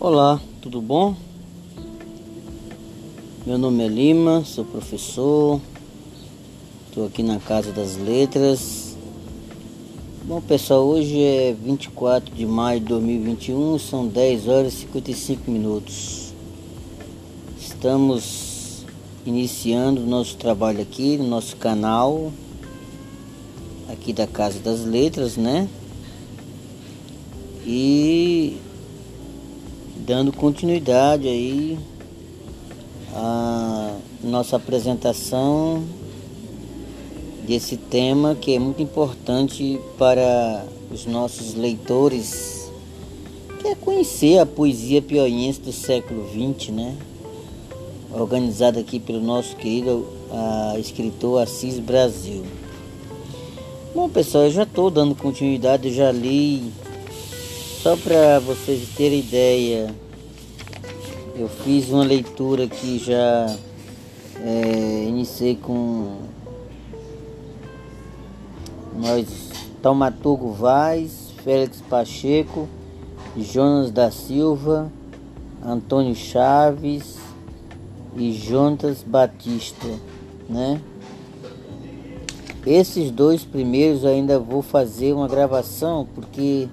Olá, tudo bom? Meu nome é Lima, sou professor, estou aqui na Casa das Letras. Bom pessoal, hoje é 24 de maio de 2021, são 10 horas e 55 minutos. Estamos iniciando o nosso trabalho aqui no nosso canal, aqui da Casa das Letras, né? E dando continuidade aí à nossa apresentação desse tema que é muito importante para os nossos leitores, que é conhecer a poesia pioiense do século XX, né? Organizada aqui pelo nosso querido a, escritor Assis Brasil. Bom pessoal, eu já estou dando continuidade, eu já li só para vocês terem ideia, eu fiz uma leitura que já é, iniciei com nós Taumaturgo Vaz, Félix Pacheco, Jonas da Silva, Antônio Chaves e Jonas Batista, né? Esses dois primeiros ainda vou fazer uma gravação porque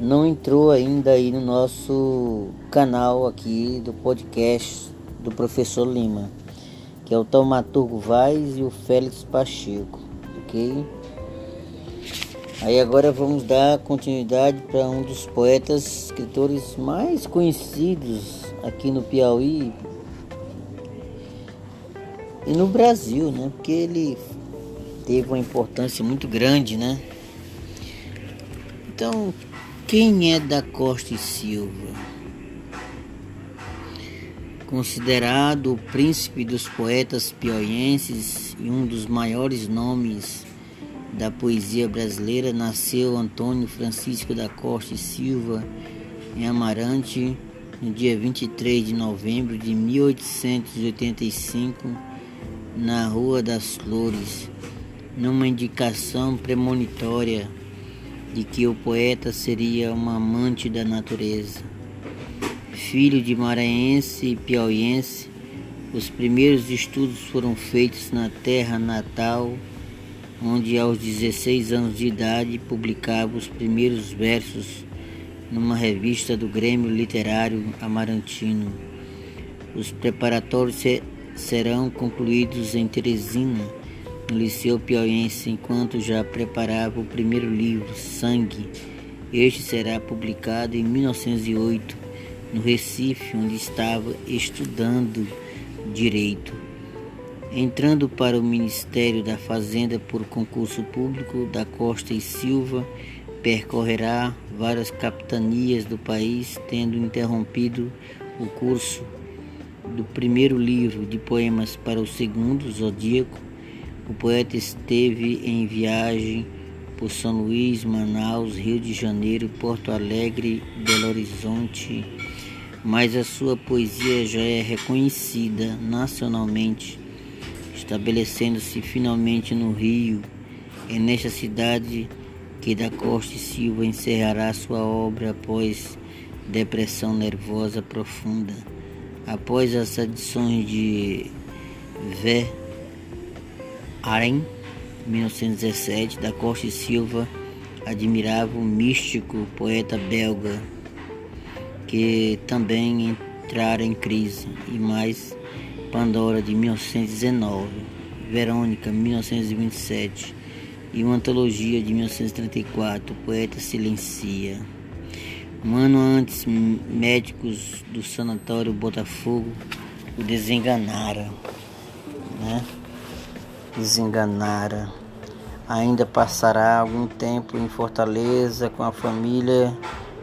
não entrou ainda aí no nosso canal aqui do podcast do professor Lima, que é o Taumaturgo Vaz e o Félix Pacheco, ok? Aí agora vamos dar continuidade para um dos poetas, escritores mais conhecidos aqui no Piauí e no Brasil, né? Porque ele teve uma importância muito grande, né? Então, quem é da Costa e Silva? Considerado o príncipe dos poetas pioienses e um dos maiores nomes da poesia brasileira, nasceu Antônio Francisco da Costa e Silva em Amarante no dia 23 de novembro de 1885, na Rua das Flores, numa indicação premonitória de que o poeta seria um amante da natureza. Filho de maranhense e piauiense, os primeiros estudos foram feitos na terra natal, onde aos 16 anos de idade publicava os primeiros versos numa revista do Grêmio Literário Amarantino. Os preparatórios serão concluídos em Teresina no Liceu Piauiense enquanto já preparava o primeiro livro, Sangue. Este será publicado em 1908 no Recife, onde estava estudando direito. Entrando para o Ministério da Fazenda por concurso público, da Costa e Silva percorrerá várias capitanias do país, tendo interrompido o curso do primeiro livro de poemas para o segundo, Zodíaco, o poeta esteve em viagem por São Luís, Manaus, Rio de Janeiro, Porto Alegre, Belo Horizonte, mas a sua poesia já é reconhecida nacionalmente, estabelecendo-se finalmente no Rio. É nesta cidade que da Costa e Silva encerrará sua obra após depressão nervosa profunda. Após as adições de Vé Arém, 1917, da Costa e Silva admirava o místico poeta belga, que também entrara em crise, e mais Pandora, de 1919, Verônica, 1927, e uma antologia de 1934, o poeta silencia. Um ano antes, médicos do sanatório Botafogo o desenganaram, né? Desenganara. Ainda passará algum tempo em Fortaleza com a família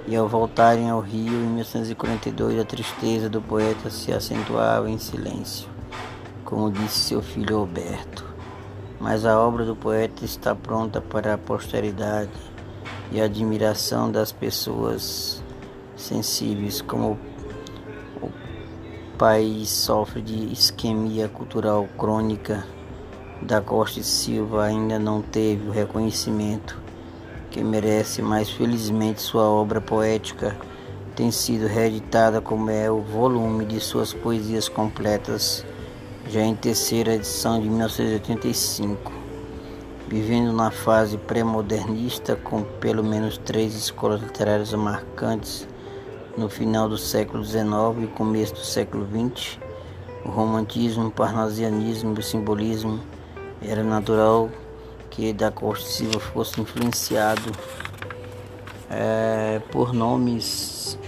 e ao voltarem ao Rio em 1942 a tristeza do poeta se acentuava em silêncio, como disse seu filho Alberto. Mas a obra do poeta está pronta para a posteridade e a admiração das pessoas sensíveis, como o país sofre de isquemia cultural crônica da Costa e Silva ainda não teve o reconhecimento que merece, mas felizmente sua obra poética tem sido reeditada como é o volume de suas poesias completas, já em terceira edição de 1985. Vivendo na fase pré-modernista, com pelo menos três escolas literárias marcantes no final do século XIX e começo do século XX, o romantismo, o parnasianismo e o simbolismo, era natural que da Costa Silva fosse influenciado é, por nomes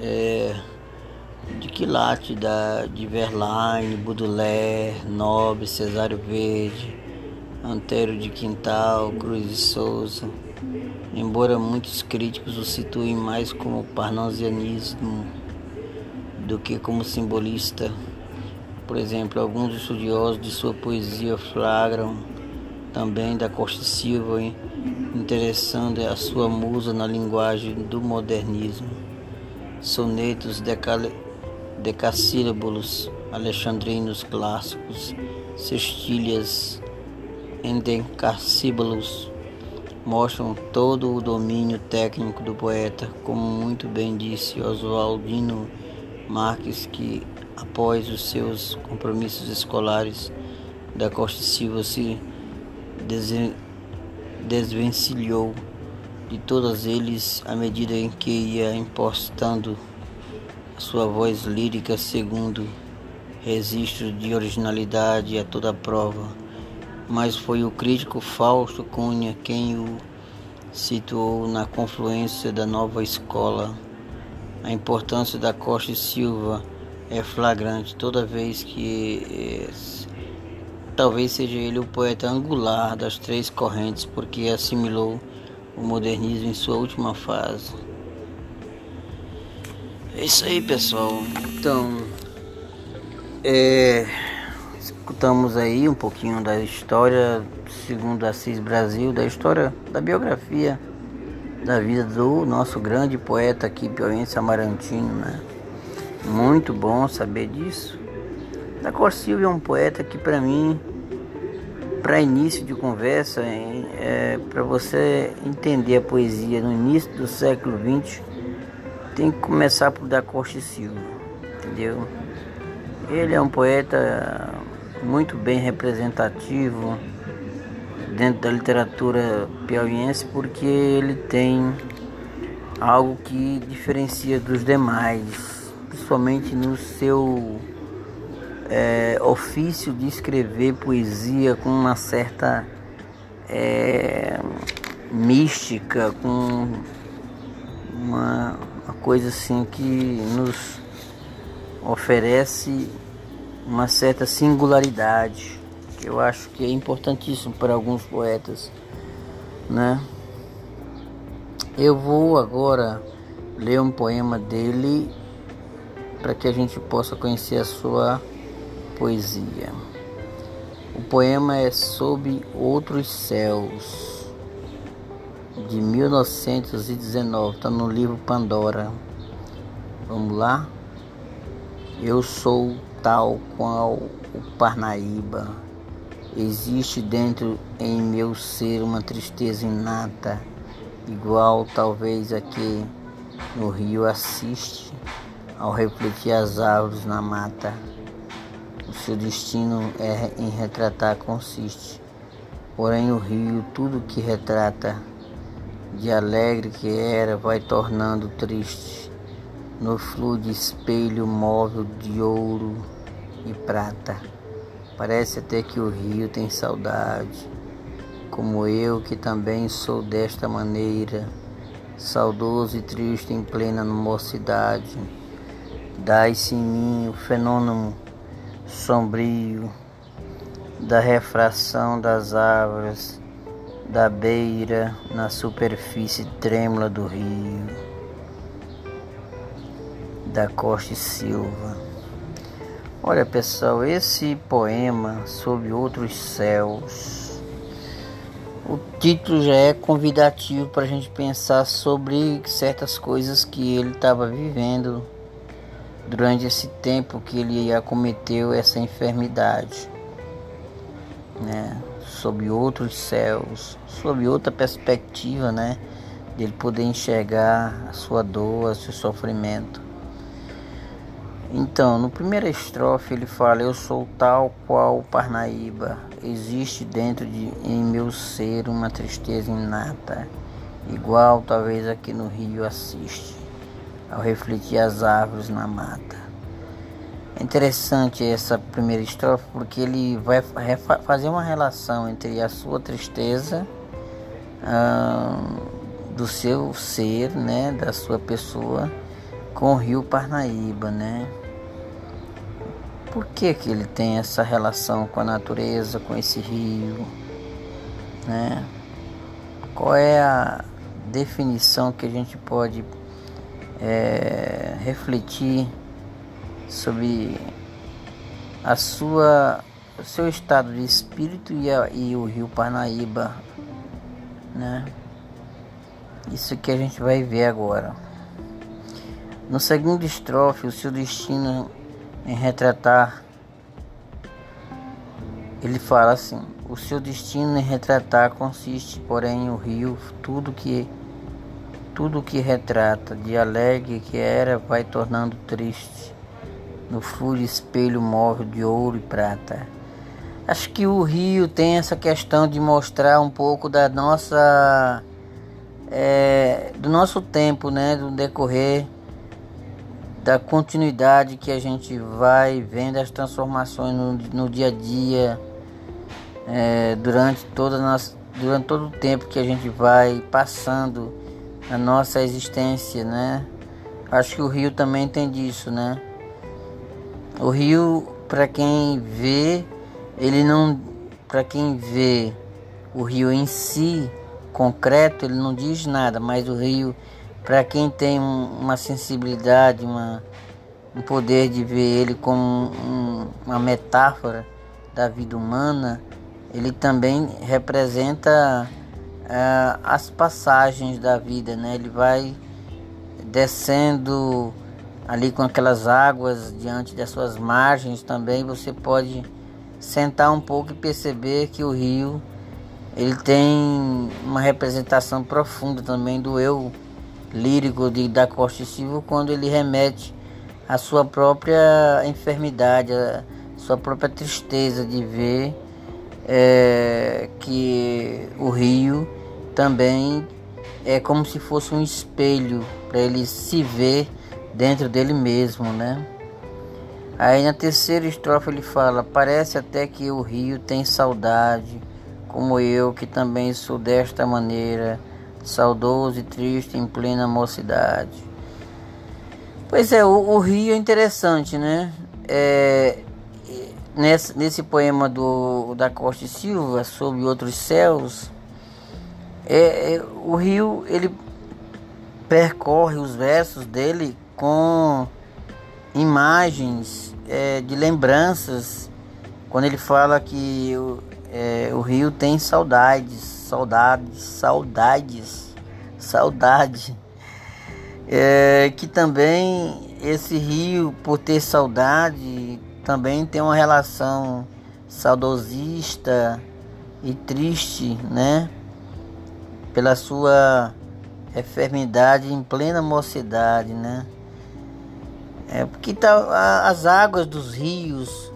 é, de quilate da, de Verlaine, Baudelaire, Nobre, Cesário Verde, Antero de Quintal, Cruz de Souza, embora muitos críticos o situem mais como parnasianismo do que como simbolista. Por exemplo, alguns estudiosos de sua poesia flagram também da Costa Silva, interessando a sua musa na linguagem do modernismo. Sonetos decassílabos alexandrinos clássicos, cestilhas endecassílabos mostram todo o domínio técnico do poeta, como muito bem disse Oswaldino Marques, que após os seus compromissos escolares da Costa Silva se desvencilhou de todos eles à medida em que ia impostando sua voz lírica segundo registro de originalidade a toda prova. Mas foi o crítico Fausto Cunha quem o situou na confluência da nova escola. A importância da Costa Silva é flagrante toda vez que talvez seja ele o poeta angular das três correntes, porque assimilou o modernismo em sua última fase. É isso aí, pessoal. Então, é, escutamos aí um pouquinho da história, segundo Assis Brasil, da história da biografia da vida do nosso grande poeta aqui, Pioense Amarantino, né? Muito bom saber disso. Da Cor Silva é um poeta que para mim, para início de conversa, é, para você entender a poesia no início do século XX, tem que começar por Da Costa Silva, entendeu? Ele é um poeta muito bem representativo dentro da literatura piauiense porque ele tem algo que diferencia dos demais principalmente no seu é, ofício de escrever poesia com uma certa é, mística, com uma, uma coisa assim que nos oferece uma certa singularidade, que eu acho que é importantíssimo para alguns poetas, né? Eu vou agora ler um poema dele para que a gente possa conhecer a sua poesia. O poema é Sob Outros Céus, de 1919, está no livro Pandora. Vamos lá? Eu sou tal qual o Parnaíba. Existe dentro em meu ser uma tristeza inata, igual talvez a que no rio assiste ao refletir as árvores na mata. O seu destino é em retratar consiste. Porém o rio, tudo que retrata, de alegre que era, vai tornando triste. No fluo de espelho móvel de ouro e prata. Parece até que o rio tem saudade, como eu que também sou desta maneira, saudoso e triste em plena mocidade Dai-se em mim o fenômeno sombrio da refração das árvores, da beira na superfície trêmula do rio, da Costa Silva. Olha pessoal, esse poema sob outros céus, o título já é convidativo para a gente pensar sobre certas coisas que ele estava vivendo durante esse tempo que ele acometeu essa enfermidade, né? Sob outros céus, sob outra perspectiva, né? de ele poder enxergar a sua dor, o seu sofrimento. Então, no primeiro estrofe ele fala: Eu sou tal qual Parnaíba, existe dentro de em meu ser uma tristeza inata, igual talvez aqui no Rio assiste, ao refletir as árvores na mata. É interessante essa primeira estrofe porque ele vai fazer uma relação entre a sua tristeza do seu ser, né, da sua pessoa, com o rio Parnaíba, né? Por que, que ele tem essa relação com a natureza, com esse rio, né? Qual é a definição que a gente pode é, refletir sobre a sua, o seu estado de espírito e, a, e o rio Parnaíba né? Isso que a gente vai ver agora. No segundo estrofe, o seu destino em retratar, ele fala assim: o seu destino em retratar consiste, porém, o rio, tudo que tudo que retrata, de alegre que era, vai tornando triste. No furo espelho móvel de ouro e prata. Acho que o Rio tem essa questão de mostrar um pouco da nossa é, do nosso tempo, né, do decorrer da continuidade que a gente vai vendo as transformações no, no dia a dia é, durante toda nossa, durante todo o tempo que a gente vai passando a nossa existência, né? Acho que o Rio também tem disso, né? O Rio, para quem vê, ele não, para quem vê o rio em si, concreto, ele não diz nada, mas o rio, para quem tem um, uma sensibilidade, uma, um poder de ver ele como um, uma metáfora da vida humana, ele também representa uh, as passagens da vida, né? Ele vai descendo ali com aquelas águas diante das suas margens também, você pode sentar um pouco e perceber que o rio ele tem uma representação profunda também do eu lírico de, da Costa Silva quando ele remete à sua própria enfermidade, à sua própria tristeza de ver é, que o rio também é como se fosse um espelho para ele se ver dentro dele mesmo, né? Aí na terceira estrofe ele fala: Parece até que o rio tem saudade, como eu, que também sou desta maneira, saudoso e triste em plena mocidade. Pois é, o, o rio é interessante, né? É, nesse, nesse poema do, da Costa e Silva, Sob Outros Céus, é, é, o rio ele percorre os versos dele com imagens é, de lembranças quando ele fala que o, é, rio tem saudades, saudades, saudades, saudade. É, que também esse rio, por ter saudade, também tem uma relação saudosista e triste, né? Pela sua enfermidade em plena mocidade, né? É, porque tá, as águas dos rios,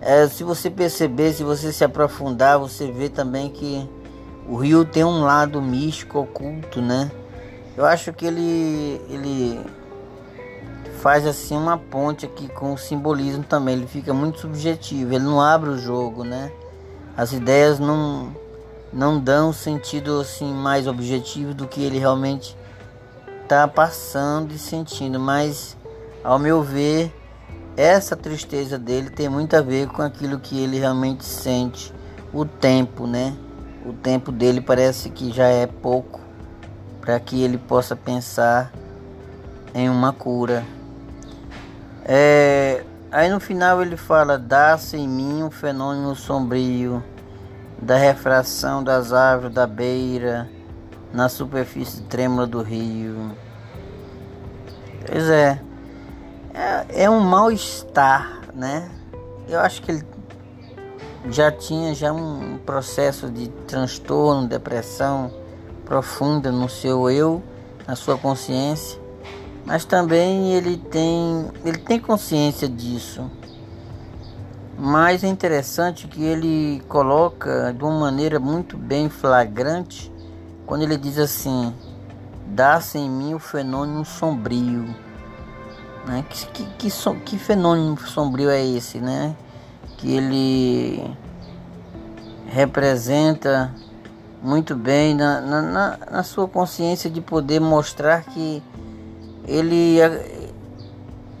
é, se você perceber, se você se aprofundar, você vê também que o rio tem um lado místico, oculto, né? Eu acho que ele, ele faz assim uma ponte aqui com o simbolismo também. Ele fica muito subjetivo, ele não abre o jogo, né? As ideias não, não dão sentido assim mais objetivo do que ele realmente está passando e sentindo, mas ao meu ver, essa tristeza dele tem muito a ver com aquilo que ele realmente sente, o tempo, né? O tempo dele parece que já é pouco para que ele possa pensar em uma cura. É, aí no final ele fala: dá-se em mim um fenômeno sombrio da refração das árvores da beira na superfície trêmula do rio. Pois é, é, é um mal-estar, né? Eu acho que ele já tinha já um processo de transtorno, depressão profunda no seu eu, na sua consciência, mas também ele tem, ele tem consciência disso. Mas é interessante que ele coloca de uma maneira muito bem flagrante quando ele diz assim: dá-se em mim o fenômeno sombrio. Né? Que, que, que, so, que fenômeno sombrio é esse, né? Que ele representa muito bem na, na, na, sua consciência de poder mostrar que ele,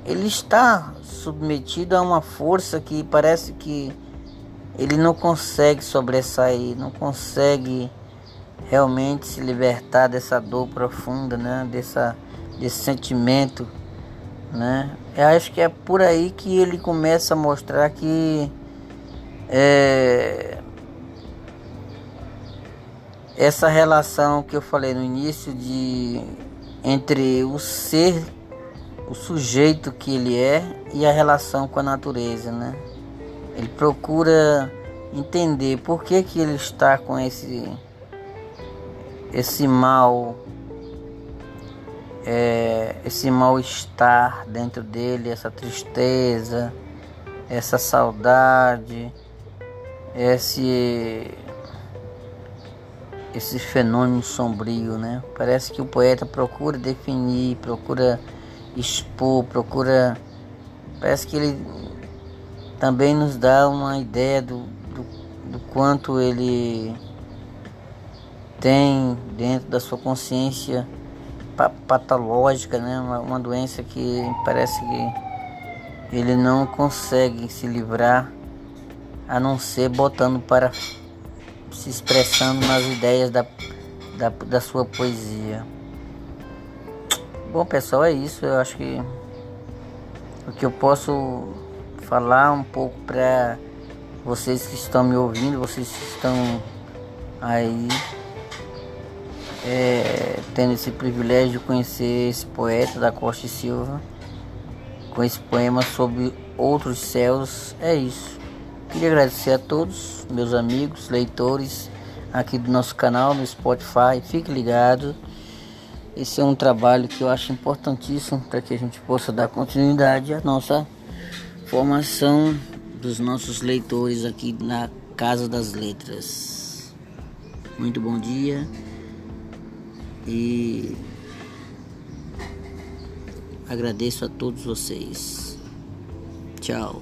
ele está submetido a uma força que parece que ele não consegue sobressair, não consegue realmente se libertar dessa dor profunda, né? Dessa, desse sentimento, né? Eu acho que é por aí que ele começa a mostrar que é, essa relação que eu falei no início de entre o ser, o sujeito que ele é e a relação com a natureza, né? Ele procura entender por que que ele está com esse esse mal é, esse mal-estar dentro dele, essa tristeza, essa saudade, esse esse fenômeno sombrio, né? Parece que o poeta procura definir, procura expor, procura. Parece que ele também nos dá uma ideia do, do, do quanto ele tem dentro da sua consciência patológica, né? Uma, uma doença que parece que ele não consegue se livrar a não ser botando para se expressando nas ideias da, da, da sua poesia. Bom pessoal, é isso. Eu acho que o que eu posso falar um pouco para vocês que estão me ouvindo, vocês que estão aí é, tendo esse privilégio de conhecer esse poeta da Costa e Silva com esse poema sobre outros céus, é isso. Queria agradecer a todos, meus amigos, leitores aqui do nosso canal no Spotify. Fique ligado. Esse é um trabalho que eu acho importantíssimo para que a gente possa dar continuidade à nossa formação dos nossos leitores aqui na Casa das Letras. Muito bom dia e agradeço a todos vocês. Tchau.